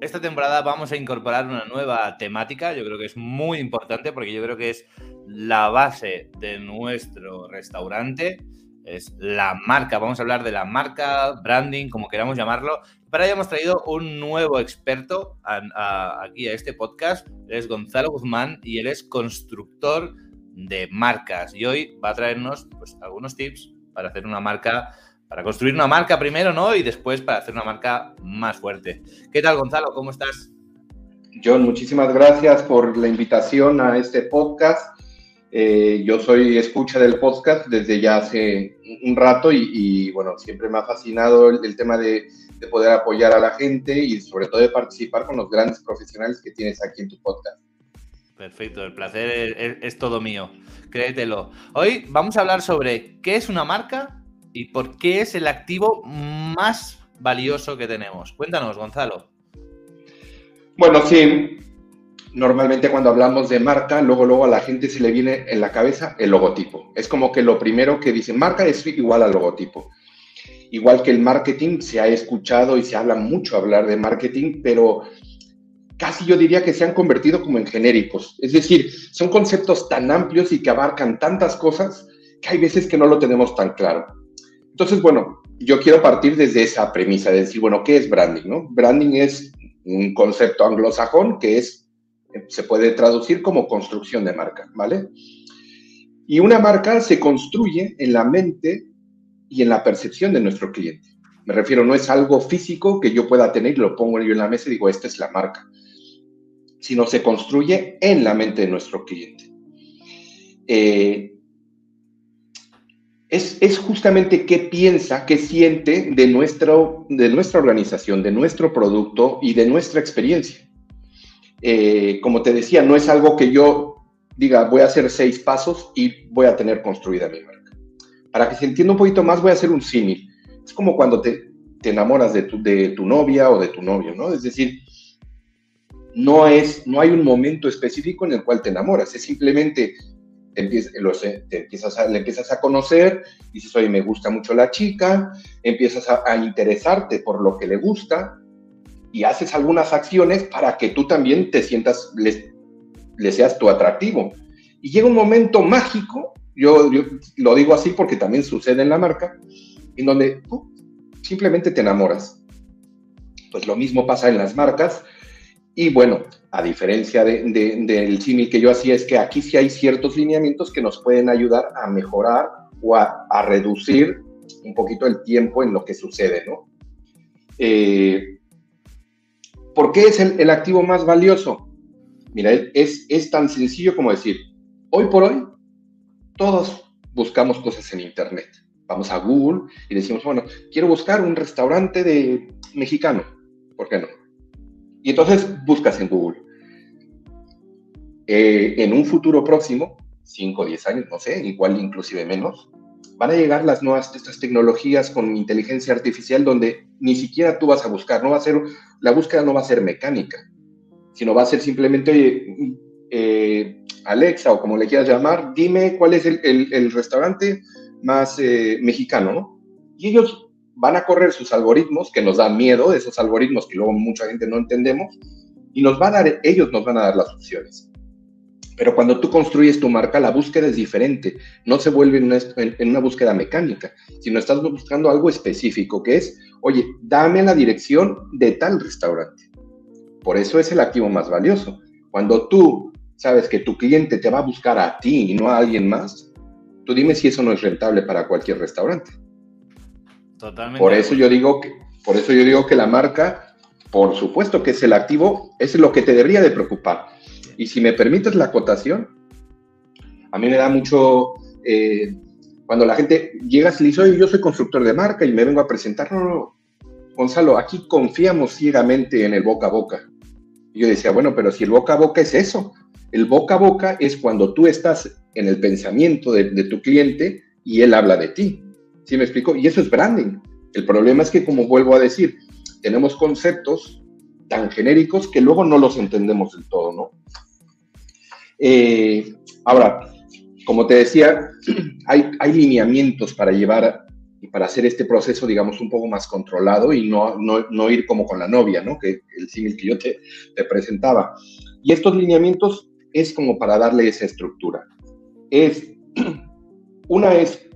esta temporada, vamos a incorporar una nueva temática. Yo creo que es muy importante porque yo creo que es la base de nuestro restaurante. Es la marca. Vamos a hablar de la marca, branding, como queramos llamarlo. Para ello hemos traído un nuevo experto aquí a este podcast. Es Gonzalo Guzmán y él es constructor de marcas. Y hoy va a traernos pues, algunos tips para hacer una marca, para construir una marca primero, ¿no? Y después para hacer una marca más fuerte. ¿Qué tal, Gonzalo? ¿Cómo estás? John, muchísimas gracias por la invitación a este podcast. Eh, yo soy escucha del podcast desde ya hace un rato y, bueno, siempre me ha fascinado el, tema de, poder apoyar a la gente y sobre todo de participar con los grandes profesionales que tienes aquí en tu podcast. Perfecto, el placer es, todo mío, créetelo. Hoy vamos a hablar sobre qué es una marca y por qué es el activo más valioso que tenemos. Cuéntanos, Gonzalo. Bueno, sí, normalmente cuando hablamos de marca, luego, luego a la gente se le viene en la cabeza el logotipo. Es como que lo primero que dicen, marca es igual al logotipo. Igual que el marketing, se ha escuchado y se habla mucho hablar de marketing, pero casi yo diría que se han convertido como en genéricos. Es decir, son conceptos tan amplios y que abarcan tantas cosas que hay veces que no lo tenemos tan claro. Entonces, bueno, yo quiero partir desde esa premisa de decir, bueno, ¿qué es branding? No? Branding es un concepto anglosajón que es se puede traducir como construcción de marca, ¿vale? Y una marca se construye en la mente y en la percepción de nuestro cliente. Me refiero, no es algo físico que yo pueda tener y lo pongo yo en la mesa y digo, esta es la marca, sino se construye en la mente de nuestro cliente. Eh, es, es, justamente qué piensa, qué siente de, nuestro, de nuestra organización, de nuestro producto y de nuestra experiencia. Eh, como te decía, no es algo que yo diga, voy a hacer seis pasos y voy a tener construida mi marca. Para que se entienda un poquito más, voy a hacer un símil. Es como cuando te, te enamoras de tu, de tu, novia o de tu novio, ¿no? Es decir, no, es, no hay un momento específico en el cual te enamoras, es simplemente empiezas, a, le empiezas a conocer, dices, oye, me gusta mucho la chica, empiezas a, interesarte por lo que le gusta, y haces algunas acciones para que tú también te sientas, le, seas tu atractivo. Y llega un momento mágico, yo, lo digo así porque también sucede en la marca, en donde simplemente te enamoras. Pues lo mismo pasa en las marcas. Y bueno, a diferencia del símil que yo hacía, es que aquí sí hay ciertos lineamientos que nos pueden ayudar a mejorar o a, reducir un poquito el tiempo en lo que sucede, ¿no? Eh, ¿Por qué es el, activo más valioso? Mira, es, es tan sencillo como decir, hoy por hoy, todos buscamos cosas en Internet. Vamos a Google y decimos, bueno, quiero buscar un restaurante de mexicano. ¿Por qué no? Y entonces buscas en Google. Eh, en un futuro próximo, 5 o 10 años, no sé, igual inclusive menos, van a llegar las nuevas estas tecnologías con inteligencia artificial donde ni siquiera tú vas a buscar, no va a ser, la búsqueda no va a ser mecánica, sino va a ser simplemente, eh, Alexa o como le quieras llamar, dime cuál es el, restaurante más eh, mexicano, ¿no? Y ellos van a correr sus algoritmos, que nos dan miedo, esos algoritmos que luego mucha gente no entendemos, y nos van a dar, ellos nos van a dar las opciones. Pero cuando tú construyes tu marca, la búsqueda es diferente. No se vuelve en una, búsqueda mecánica, sino estás buscando algo específico, que es, oye, dame la dirección de tal restaurante. Por eso es el activo más valioso. Cuando tú sabes que tu cliente te va a buscar a ti y no a alguien más, tú dime si eso no es rentable para cualquier restaurante. Totalmente. Por eso yo digo que, Por eso yo digo que la marca, por supuesto que es el activo, es lo que te debería de preocupar. Y si me permites la acotación, a mí me da mucho, eh, cuando la gente llega y dice, yo soy constructor de marca y me vengo a presentar, no, no, Gonzalo, aquí confiamos ciegamente en el boca a boca. Y yo decía, bueno, pero si el boca a boca es eso, el boca a boca es cuando tú estás en el pensamiento de, de tu cliente y él habla de ti. ¿Sí me explico? Y eso es branding. El problema es que, como vuelvo a decir, tenemos conceptos tan genéricos que luego no los entendemos del todo, ¿no? Eh, ahora, como te decía, hay, hay lineamientos para llevar y para hacer este proceso, digamos, un poco más controlado y no, no, no ir como con la novia, ¿no? Que el símil que yo te, te presentaba. Y estos lineamientos es como para darle esa estructura. Es, una es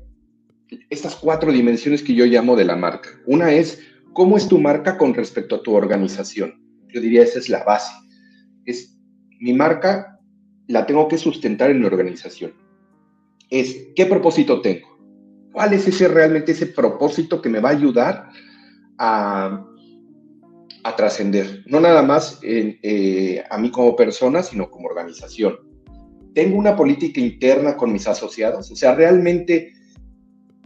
estas cuatro dimensiones que yo llamo de la marca. Una es cómo es tu marca con respecto a tu organización. Yo diría esa es la base. Es mi marca la tengo que sustentar en mi organización. Es qué propósito tengo. ¿Cuál es ese realmente ese propósito que me va a ayudar a, a trascender? No nada más eh, a mí como persona, sino como organización. Tengo una política interna con mis asociados. O sea, realmente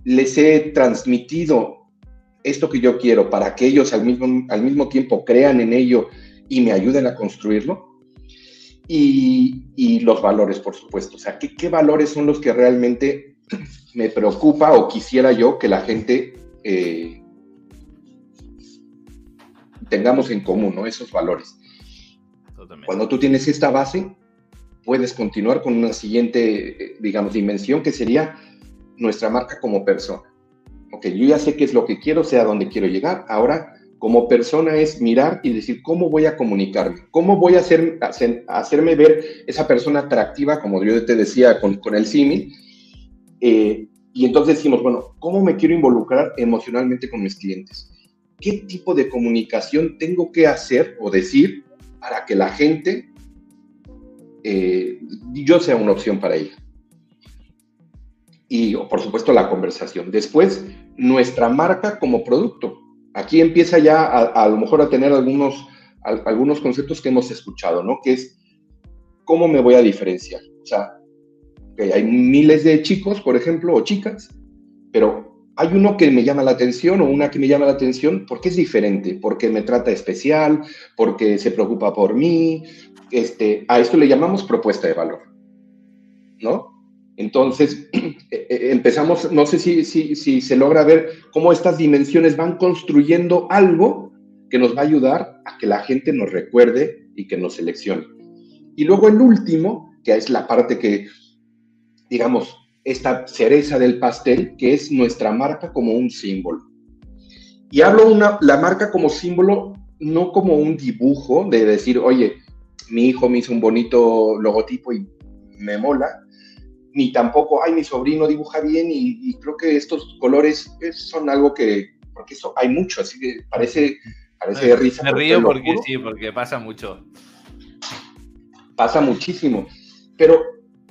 les he transmitido esto que yo quiero para que ellos al mismo, al mismo tiempo crean en ello y me ayuden a construirlo. Y, los valores, por supuesto. O sea, ¿qué, ¿qué, valores son los que realmente me preocupa o quisiera yo que la gente eh, tengamos en común, ¿no? Esos valores. Cuando tú tienes esta base, puedes continuar con una siguiente, eh, digamos, dimensión que sería nuestra marca como persona. Ok, yo ya sé qué es lo que quiero, sé a dónde quiero llegar. Ahora, como persona es mirar y decir cómo voy a comunicarme, cómo voy a hacer, hacerme ver esa persona atractiva, como yo te decía con, con el símil. Eh, y entonces decimos, bueno, ¿cómo me quiero involucrar emocionalmente con mis clientes? ¿Qué tipo de comunicación tengo que hacer o decir para que la gente, eh, yo sea una opción para ella? Y por supuesto la conversación. Después, nuestra marca como producto. Aquí empieza ya a, lo mejor a tener algunos, algunos conceptos que hemos escuchado, ¿no? Que es, ¿cómo me voy a diferenciar? O sea, que hay miles de chicos, por ejemplo, o chicas, pero hay uno que me llama la atención o una que me llama la atención porque es diferente, porque me trata especial, porque se preocupa por mí. Este, a esto le llamamos propuesta de valor, ¿no? Entonces, eh, eh, empezamos, no sé si, si, se logra ver cómo estas dimensiones van construyendo algo que nos va a ayudar a que la gente nos recuerde y que nos seleccione. Y luego el último, que es la parte que, digamos, esta cereza del pastel, que es nuestra marca como un símbolo. Y hablo una, la marca como símbolo, no como un dibujo de decir, oye, mi hijo me hizo un bonito logotipo y me mola, ni tampoco, ay, mi sobrino dibuja bien y, creo que estos colores son algo que, porque eso hay mucho, así que parece, parece de risa. Me río porque sí, porque pasa mucho. Pasa muchísimo. Pero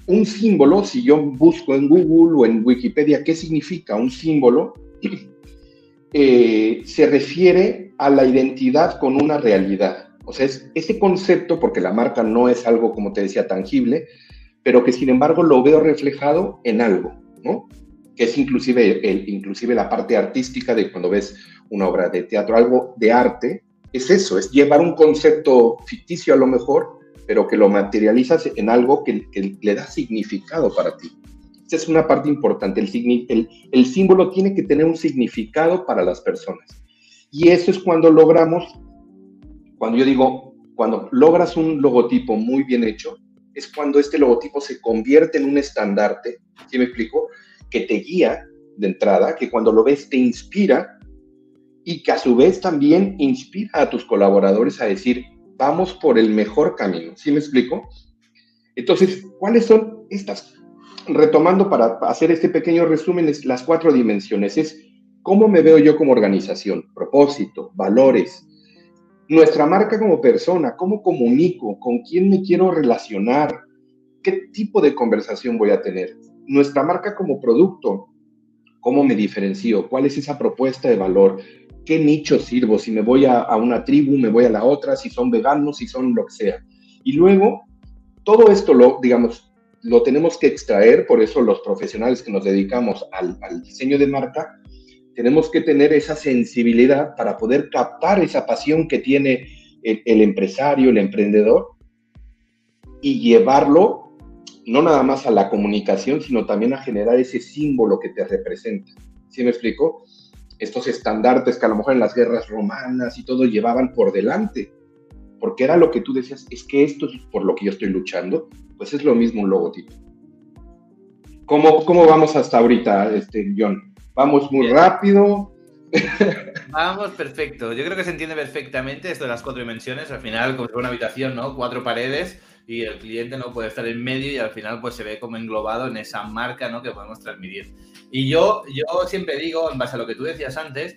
un símbolo, si yo busco en Google o en Wikipedia qué significa un símbolo, eh, se refiere a la identidad con una realidad. O sea, es ese concepto, porque la marca no es algo, como te decía, tangible, pero que sin embargo lo veo reflejado en algo, ¿no? Que es inclusive, el, inclusive la parte artística de cuando ves una obra de teatro, algo de arte, es eso, es llevar un concepto ficticio a lo mejor, pero que lo materializas en algo que, le da significado para ti. Esa es una parte importante, el, el, el símbolo tiene que tener un significado para las personas. Y eso es cuando logramos, cuando yo digo, cuando logras un logotipo muy bien hecho, es cuando este logotipo se convierte en un estandarte, ¿sí me explico? Que te guía de entrada, que cuando lo ves te inspira y que a su vez también inspira a tus colaboradores a decir, vamos por el mejor camino, ¿sí me explico? Entonces, ¿cuáles son estas? Retomando para hacer este pequeño resumen, es las cuatro dimensiones. Es cómo me veo yo como organización, propósito, valores, nuestra marca como persona, cómo comunico, con quién me quiero relacionar, qué tipo de conversación voy a tener, nuestra marca como producto, cómo me diferencio, cuál es esa propuesta de valor, qué nicho sirvo, si me voy a, una tribu, me voy a la otra, si son veganos, si son lo que sea. Y luego, todo esto lo, digamos, lo tenemos que extraer, por eso los profesionales que nos dedicamos al diseño de marca, tenemos que tener esa sensibilidad para poder captar esa pasión que tiene el, el empresario, el emprendedor, y llevarlo no nada más a la comunicación, sino también a generar ese símbolo que te representa. ¿Sí me explico? Estos estandartes que a lo mejor en las guerras romanas y todo llevaban por delante, porque era lo que tú decías, es que esto es por lo que yo estoy luchando, pues es lo mismo un logotipo. ¿Cómo, cómo vamos hasta ahorita, este, John? ¿Vamos muy Bien. rápido? Vamos, perfecto. Yo creo que se entiende perfectamente esto de las cuatro dimensiones. Al final, como fuera una habitación, ¿no? Cuatro paredes y el cliente no puede estar en medio y al final pues se ve como englobado en esa marca, ¿no? Que podemos transmitir. Y yo, yo siempre digo, en base a lo que tú decías antes,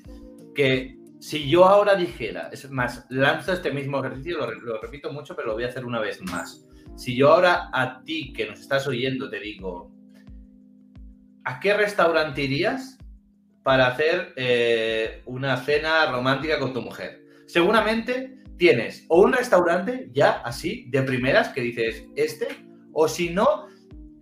que si yo ahora dijera, es más, lanzo este mismo ejercicio, lo repito mucho, pero lo voy a hacer una vez más. Si yo ahora a ti que nos estás oyendo te digo, ¿a qué restaurante irías para hacer eh, una cena romántica con tu mujer? Seguramente tienes o un restaurante ya así, de primeras, que dices este, o si no,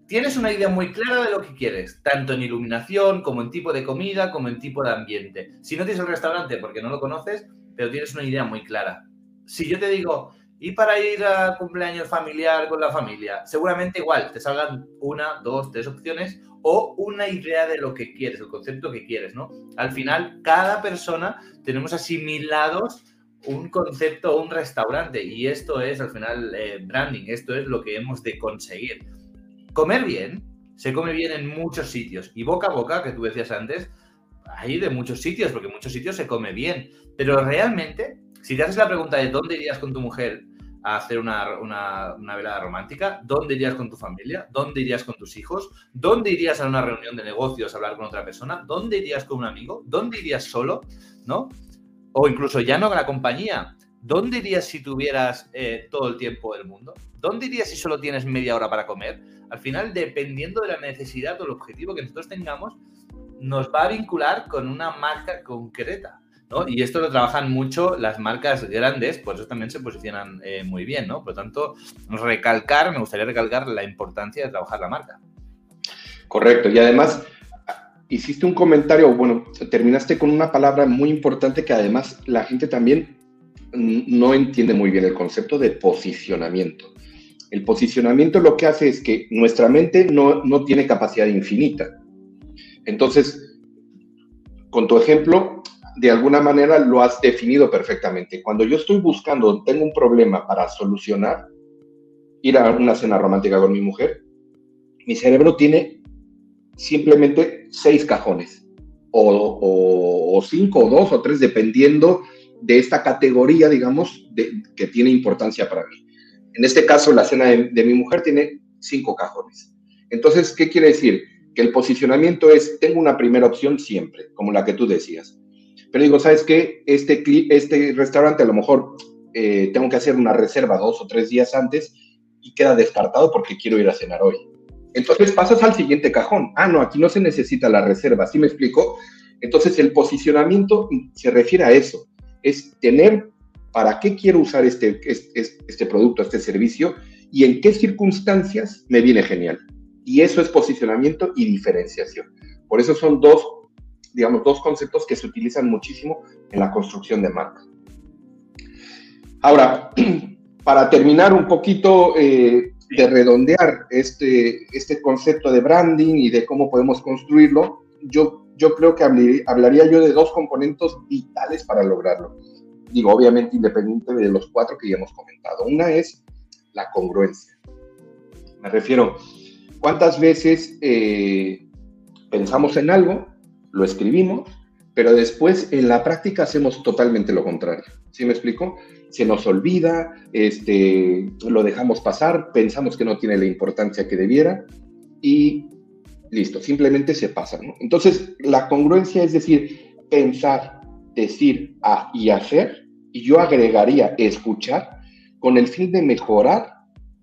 tienes una idea muy clara de lo que quieres, tanto en iluminación como en tipo de comida, como en tipo de ambiente. Si no tienes el restaurante porque no lo conoces, pero tienes una idea muy clara. Si yo te digo, ¿y para ir a cumpleaños familiar con la familia? Seguramente igual, te salgan una, dos, tres opciones o una idea de lo que quieres, el concepto que quieres, ¿no? Al final, cada persona tenemos asimilados un concepto un restaurante y esto es al final eh, branding, esto es lo que hemos de conseguir. Comer bien, se come bien en muchos sitios y boca a boca, que tú decías antes, hay de muchos sitios, porque en muchos sitios se come bien, pero realmente, si te haces la pregunta de dónde irías con tu mujer hacer una, una, una velada romántica, ¿dónde irías con tu familia? ¿Dónde irías con tus hijos? ¿Dónde irías a una reunión de negocios a hablar con otra persona? ¿Dónde irías con un amigo? ¿Dónde irías solo? ¿No? O incluso ya no con la compañía. ¿Dónde irías si tuvieras eh, todo el tiempo del mundo? ¿Dónde irías si solo tienes media hora para comer? Al final, dependiendo de la necesidad o el objetivo que nosotros tengamos, nos va a vincular con una marca concreta. Y esto lo trabajan mucho las marcas grandes, por eso también se posicionan eh, muy bien, ¿no? Por lo tanto, recalcar, me gustaría recalcar la importancia de trabajar la marca. Correcto. Y además, hiciste un comentario, bueno, terminaste con una palabra muy importante que además la gente también no entiende muy bien el concepto de posicionamiento. El posicionamiento lo que hace es que nuestra mente no, no tiene capacidad infinita. Entonces, con tu ejemplo, de alguna manera lo has definido perfectamente. Cuando yo estoy buscando, tengo un problema para solucionar, ir a una cena romántica con mi mujer, mi cerebro tiene simplemente seis cajones, o, cinco, o dos, o tres, dependiendo de esta categoría, digamos, que tiene importancia para mí. En este caso, la cena de, de mi mujer tiene cinco cajones. Entonces, ¿qué quiere decir? Que el posicionamiento es, tengo una primera opción siempre, como la que tú decías. Pero digo, ¿sabes qué? Este, este restaurante a lo mejor eh, tengo que hacer una reserva dos o tres días antes y queda descartado porque quiero ir a cenar hoy. Entonces pasas al siguiente cajón. Ah, no, aquí no se necesita la reserva, ¿sí me explico? Entonces el posicionamiento se refiere a eso, es tener para qué quiero usar este, este, este producto, este servicio y en qué circunstancias me viene genial. Y eso es posicionamiento y diferenciación. Por eso son dos, digamos, dos conceptos que se utilizan muchísimo en la construcción de marca. Ahora, para terminar un poquito eh, de redondear este, este concepto de branding y de cómo podemos construirlo, yo, yo creo que hablaría, yo de dos componentes vitales para lograrlo. Digo, obviamente independiente de los cuatro que ya hemos comentado. Una es la congruencia. Me refiero, ¿cuántas veces eh, pensamos en algo, lo escribimos, pero después en la práctica hacemos totalmente lo contrario? ¿Sí me explico? se nos olvida, este, lo dejamos pasar, pensamos que no tiene la importancia que debiera y listo, simplemente se pasa. Entonces, la congruencia es decir, pensar, decir a, y hacer, y yo agregaría escuchar con el fin de mejorar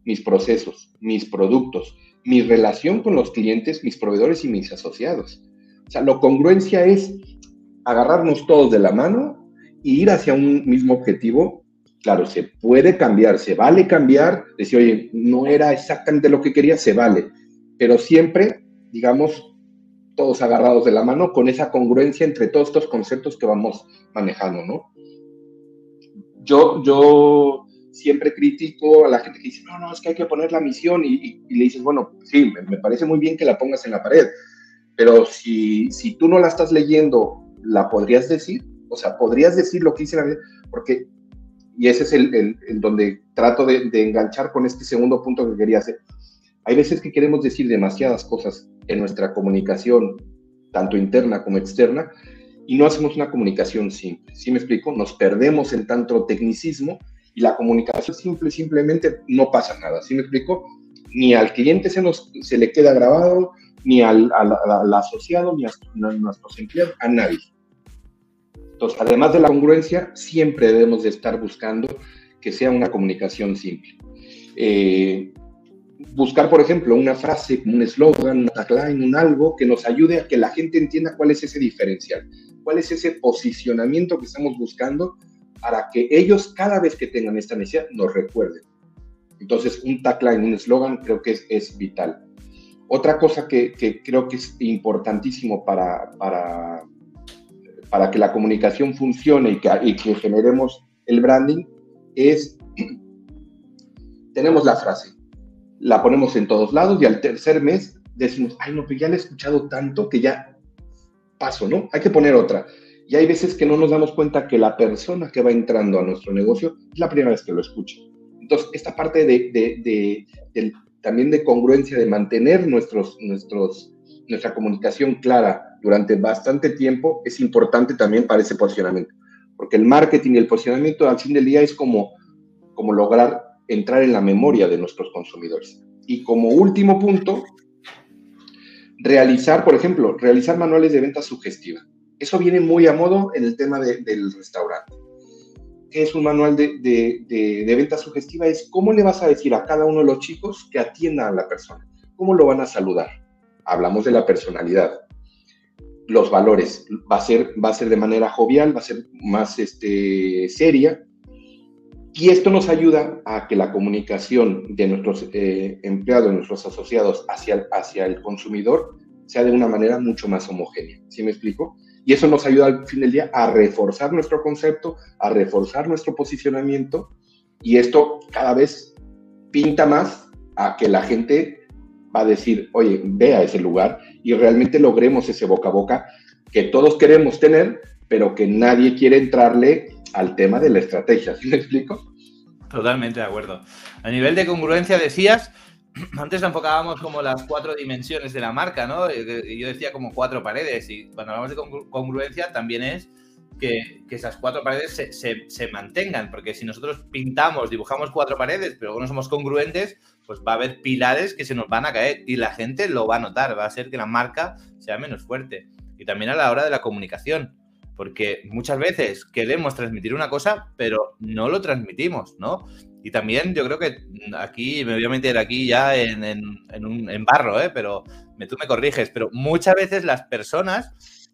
mis procesos, mis productos, mi relación con los clientes, mis proveedores y mis asociados. O sea, la congruencia es agarrarnos todos de la mano e ir hacia un mismo objetivo. Claro, se puede cambiar, se vale cambiar, decir, oye, no era exactamente lo que quería, se vale, pero siempre, digamos, todos agarrados de la mano con esa congruencia entre todos estos conceptos que vamos manejando, ¿no? Yo, yo siempre critico a la gente que dice, no, no, es que hay que poner la misión y, le dices, bueno, sí, me, parece muy bien que la pongas en la pared, pero si, si tú no la estás leyendo, ¿la podrías decir? O sea, ¿podrías decir lo que dice la Porque, y ese es el, el, donde trato de, de, enganchar con este segundo punto que quería hacer. Hay veces que queremos decir demasiadas cosas en nuestra comunicación, tanto interna como externa, y no hacemos una comunicación simple. ¿Sí me explico? Nos perdemos en tanto tecnicismo y la comunicación simple simplemente no pasa nada, ¿sí me explico? Ni al cliente se, nos, se le queda grabado, ni al, asociado, ni a, nuestros empleados, a nadie. Entonces, además de la congruencia, siempre debemos de estar buscando que sea una comunicación simple. Eh, buscar, por ejemplo, una frase, un eslogan, un tagline, un algo que nos ayude a que la gente entienda cuál es ese diferencial, cuál es ese posicionamiento que estamos buscando para que ellos cada vez que tengan esta necesidad nos recuerden. Entonces, un tagline, un eslogan creo que es, vital. Otra cosa que, creo que es importantísimo para, para, para que la comunicación funcione y que, y que generemos el branding es, tenemos la frase, la ponemos en todos lados y al tercer mes decimos, ay, no, pues ya la he escuchado tanto que ya paso, ¿no? Hay que poner otra. Y hay veces que no nos damos cuenta que la persona que va entrando a nuestro negocio es la primera vez que lo escucha. Entonces, esta parte de, también de congruencia, de mantener nuestros, nuestros, nuestra comunicación clara durante bastante tiempo, es importante también para ese posicionamiento. Porque el marketing y el posicionamiento al fin del día es como, como lograr entrar en la memoria de nuestros consumidores. Y como último punto, realizar, por ejemplo, realizar manuales de venta sugestiva. Eso viene muy a modo en el tema del restaurante. ¿Qué es un manual de, de, venta sugestiva? Es cómo le vas a decir a cada uno de los chicos que atienda a la persona. ¿Cómo lo van a saludar? Hablamos de la personalidad. Los valores. Va a ser, va a ser de manera jovial, va a ser más este, seria. Y esto nos ayuda a que la comunicación de nuestros eh, empleados, de nuestros asociados hacia, hacia el consumidor sea de una manera mucho más homogénea. ¿Sí me explico? Y eso nos ayuda al fin del día a reforzar nuestro concepto, a reforzar nuestro posicionamiento y esto cada vez pinta más a que la gente va a decir, oye, ve a ese lugar y realmente logremos ese boca a boca que todos queremos tener, pero que nadie quiere entrarle al tema de la estrategia. ¿Sí me explico? Totalmente de acuerdo. A nivel de congruencia decías antes enfocábamos como las cuatro dimensiones de la marca, ¿no? Y yo decía como cuatro paredes, y cuando hablamos de congruencia también es que, esas cuatro paredes se, mantengan, porque si nosotros pintamos, dibujamos cuatro paredes, pero no somos congruentes, pues va a haber pilares que se nos van a caer y la gente lo va a notar, va a hacer que la marca sea menos fuerte. Y también a la hora de la comunicación, porque muchas veces queremos transmitir una cosa, pero no lo transmitimos, ¿no? Y también yo creo que aquí me voy a meter aquí ya en, en, barro, ¿eh? pero tú me corriges, pero muchas veces las personas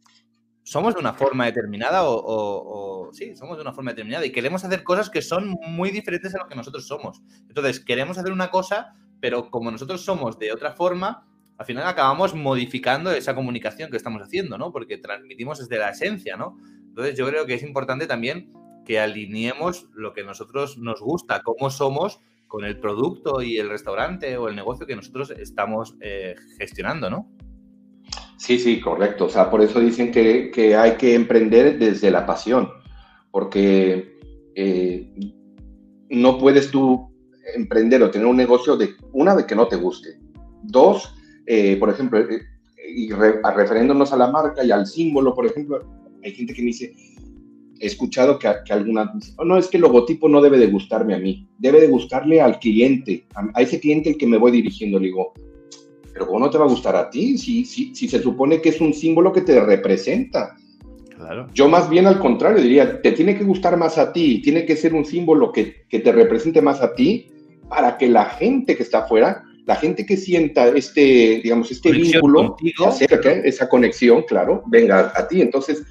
somos de una forma determinada o, sí, somos de una forma determinada y queremos hacer cosas que son muy diferentes a lo que nosotros somos. Entonces, queremos hacer una cosa, pero como nosotros somos de otra forma, al final acabamos modificando esa comunicación que estamos haciendo, ¿no? Porque transmitimos desde la esencia, ¿no? Entonces, yo creo que es importante también que alineemos lo que nosotros nos gusta, cómo somos con el producto y el restaurante o el negocio que nosotros estamos eh, gestionando, ¿no? Sí, sí, correcto. O sea, por eso dicen que, hay que emprender desde la pasión, porque eh, no puedes tú emprender o tener un negocio de una de que no te guste. Dos, eh, por ejemplo, y referiéndonos a la marca y al símbolo, por ejemplo, hay gente que me dice, escuchado que, que algunas, oh, no, es que el logotipo no debe de gustarme a mí, debe de gustarle al cliente, a, ese cliente el que me voy dirigiendo. Le digo, pero ¿cómo no te va a gustar a ti? Si, si, si se supone que es un símbolo que te representa. Claro. Yo más bien al contrario diría, te tiene que gustar más a ti, tiene que ser un símbolo que, que te represente más a ti para que la gente que está afuera, la gente que sienta este, digamos, este vínculo, esa conexión, claro, venga a ti. Entonces,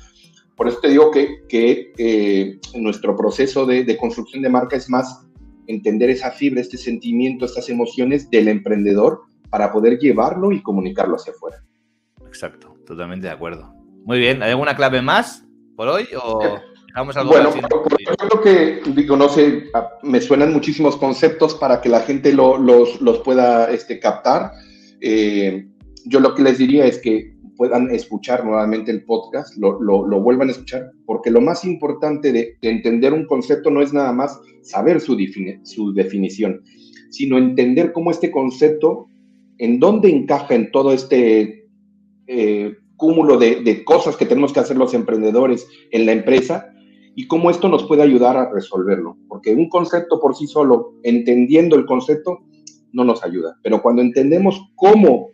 por eso te digo que, que eh, nuestro proceso de, de, construcción de marca es más entender esa fibra, este sentimiento, estas emociones del emprendedor para poder llevarlo y comunicarlo hacia afuera. Exacto, totalmente de acuerdo. Muy bien, ¿hay alguna clave más por hoy o dejamos algo Bueno, yo creo que, digo, no sé, me suenan muchísimos conceptos para que la gente lo, los, los, pueda este, captar. Eh, yo lo que les diría es que puedan escuchar nuevamente el podcast, lo, lo, vuelvan a escuchar, porque lo más importante de, de, entender un concepto no es nada más saber su, su definición, sino entender cómo este concepto, en dónde encaja en todo este eh, cúmulo de, de, cosas que tenemos que hacer los emprendedores en la empresa y cómo esto nos puede ayudar a resolverlo. Porque un concepto por sí solo, entendiendo el concepto, no nos ayuda. Pero cuando entendemos cómo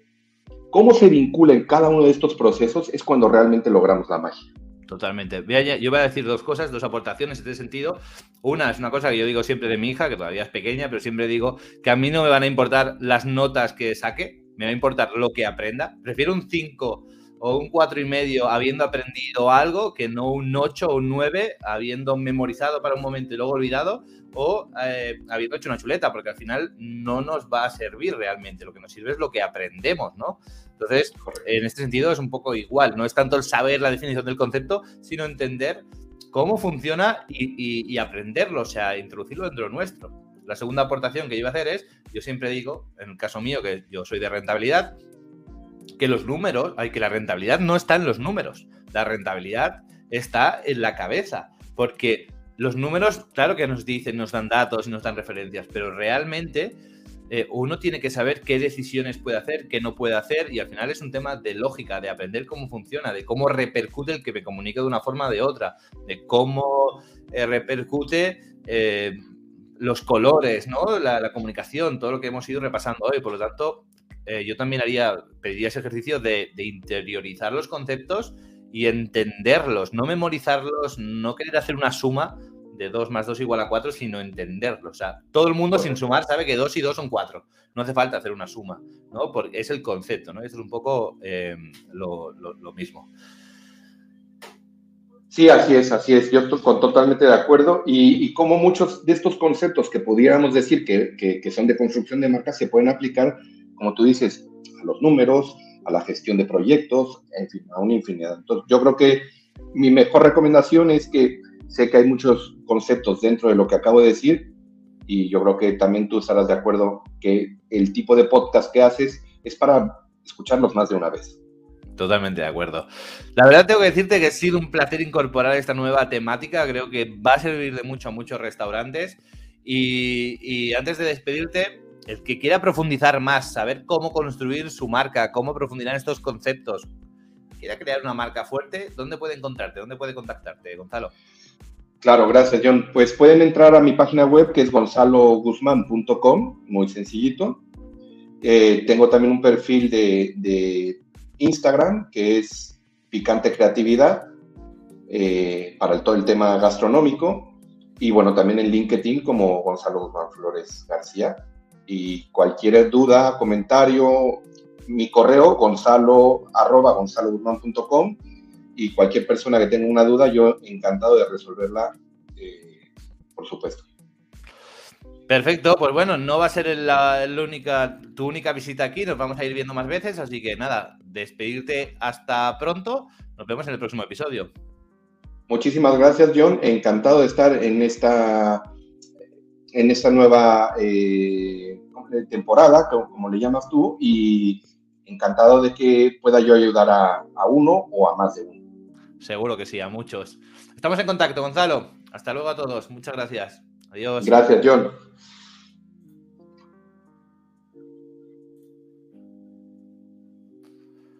cómo se vincula en cada uno de estos procesos es cuando realmente logramos la magia. Totalmente. Yo voy a decir dos cosas, dos aportaciones en este sentido. Una es una cosa que yo digo siempre de mi hija, que todavía es pequeña, pero siempre digo que a mí no me van a importar las notas que saque, me va a importar lo que aprenda. Prefiero un 5 o un 4 y medio habiendo aprendido algo que no un 8 o un 9 habiendo memorizado para un momento y luego olvidado o eh, habiendo hecho una chuleta, porque al final no nos va a servir realmente. Lo que nos sirve es lo que aprendemos, ¿no? Entonces, en este sentido es un poco igual. No es tanto el saber la definición del concepto, sino entender cómo funciona y, y aprenderlo, o sea, introducirlo dentro de nuestro. La segunda aportación que yo iba a hacer es, yo siempre digo, en el caso mío, que yo soy de rentabilidad, que los números, hay que la rentabilidad no está en los números, la rentabilidad está en la cabeza, porque los números, claro que nos dicen, nos dan datos y nos dan referencias, pero realmente eh, uno tiene que saber qué decisiones puede hacer, qué no puede hacer, y al final es un tema de lógica, de aprender cómo funciona, de cómo repercute el que me comunique de una forma o de otra, de cómo eh, repercute eh, los colores, ¿no? La, la, comunicación, todo lo que hemos ido repasando hoy. Por lo tanto, yo también haría, pediría ese ejercicio de, de interiorizar los conceptos y entenderlos, no memorizarlos, no querer hacer una suma de 2 más 2 igual a 4, sino entenderlo. O sea, todo el mundo sin sumar sabe que 2 y 2 son 4. No hace falta hacer una suma, ¿no? Porque es el concepto, ¿no? Es un poco eh, lo, lo, lo, mismo. Sí, así es, así es. Yo estoy totalmente de acuerdo. Y, y, como muchos de estos conceptos que pudiéramos decir que, que, que son de construcción de marcas se pueden aplicar, como tú dices, a los números, a la gestión de proyectos, en fin, a una infinidad. Entonces, yo creo que mi mejor recomendación es que sé que hay muchos conceptos dentro de lo que acabo de decir y yo creo que también tú estarás de acuerdo que el tipo de podcast que haces es para escucharlos más de una vez. Totalmente de acuerdo. La verdad tengo que decirte que ha sido un placer incorporar esta nueva temática. Creo que va a servir de mucho a muchos restaurantes. Y, y antes de despedirte, el que quiera profundizar más, saber cómo construir su marca, cómo profundizar en estos conceptos, quiera crear una marca fuerte, ¿dónde puede encontrarte? ¿Dónde puede contactarte, Gonzalo? Claro, gracias, John. Pues pueden entrar a mi página web que es gonzaloguzman.com, muy sencillito. Eh, tengo también un perfil de, Instagram que es Picante Creatividad eh, para todo el tema gastronómico. Y bueno, también en LinkedIn como Gonzalo Guzmán Flores García y cualquier duda, comentario, mi correo gonzalo arroba y cualquier persona que tenga una duda, yo encantado de resolverla, eh, por supuesto. Perfecto, pues bueno, no va a ser la, la, única, tu única visita aquí, nos vamos a ir viendo más veces, así que nada, despedirte hasta pronto, nos vemos en el próximo episodio. Muchísimas gracias, John, encantado de estar en esta en esta nueva eh, temporada, como, como, le llamas tú, y encantado de que pueda yo ayudar a, a, uno o a más de uno. Seguro que sí, a muchos. Estamos en contacto, Gonzalo. Hasta luego a todos. Muchas gracias. Adiós. Gracias, John.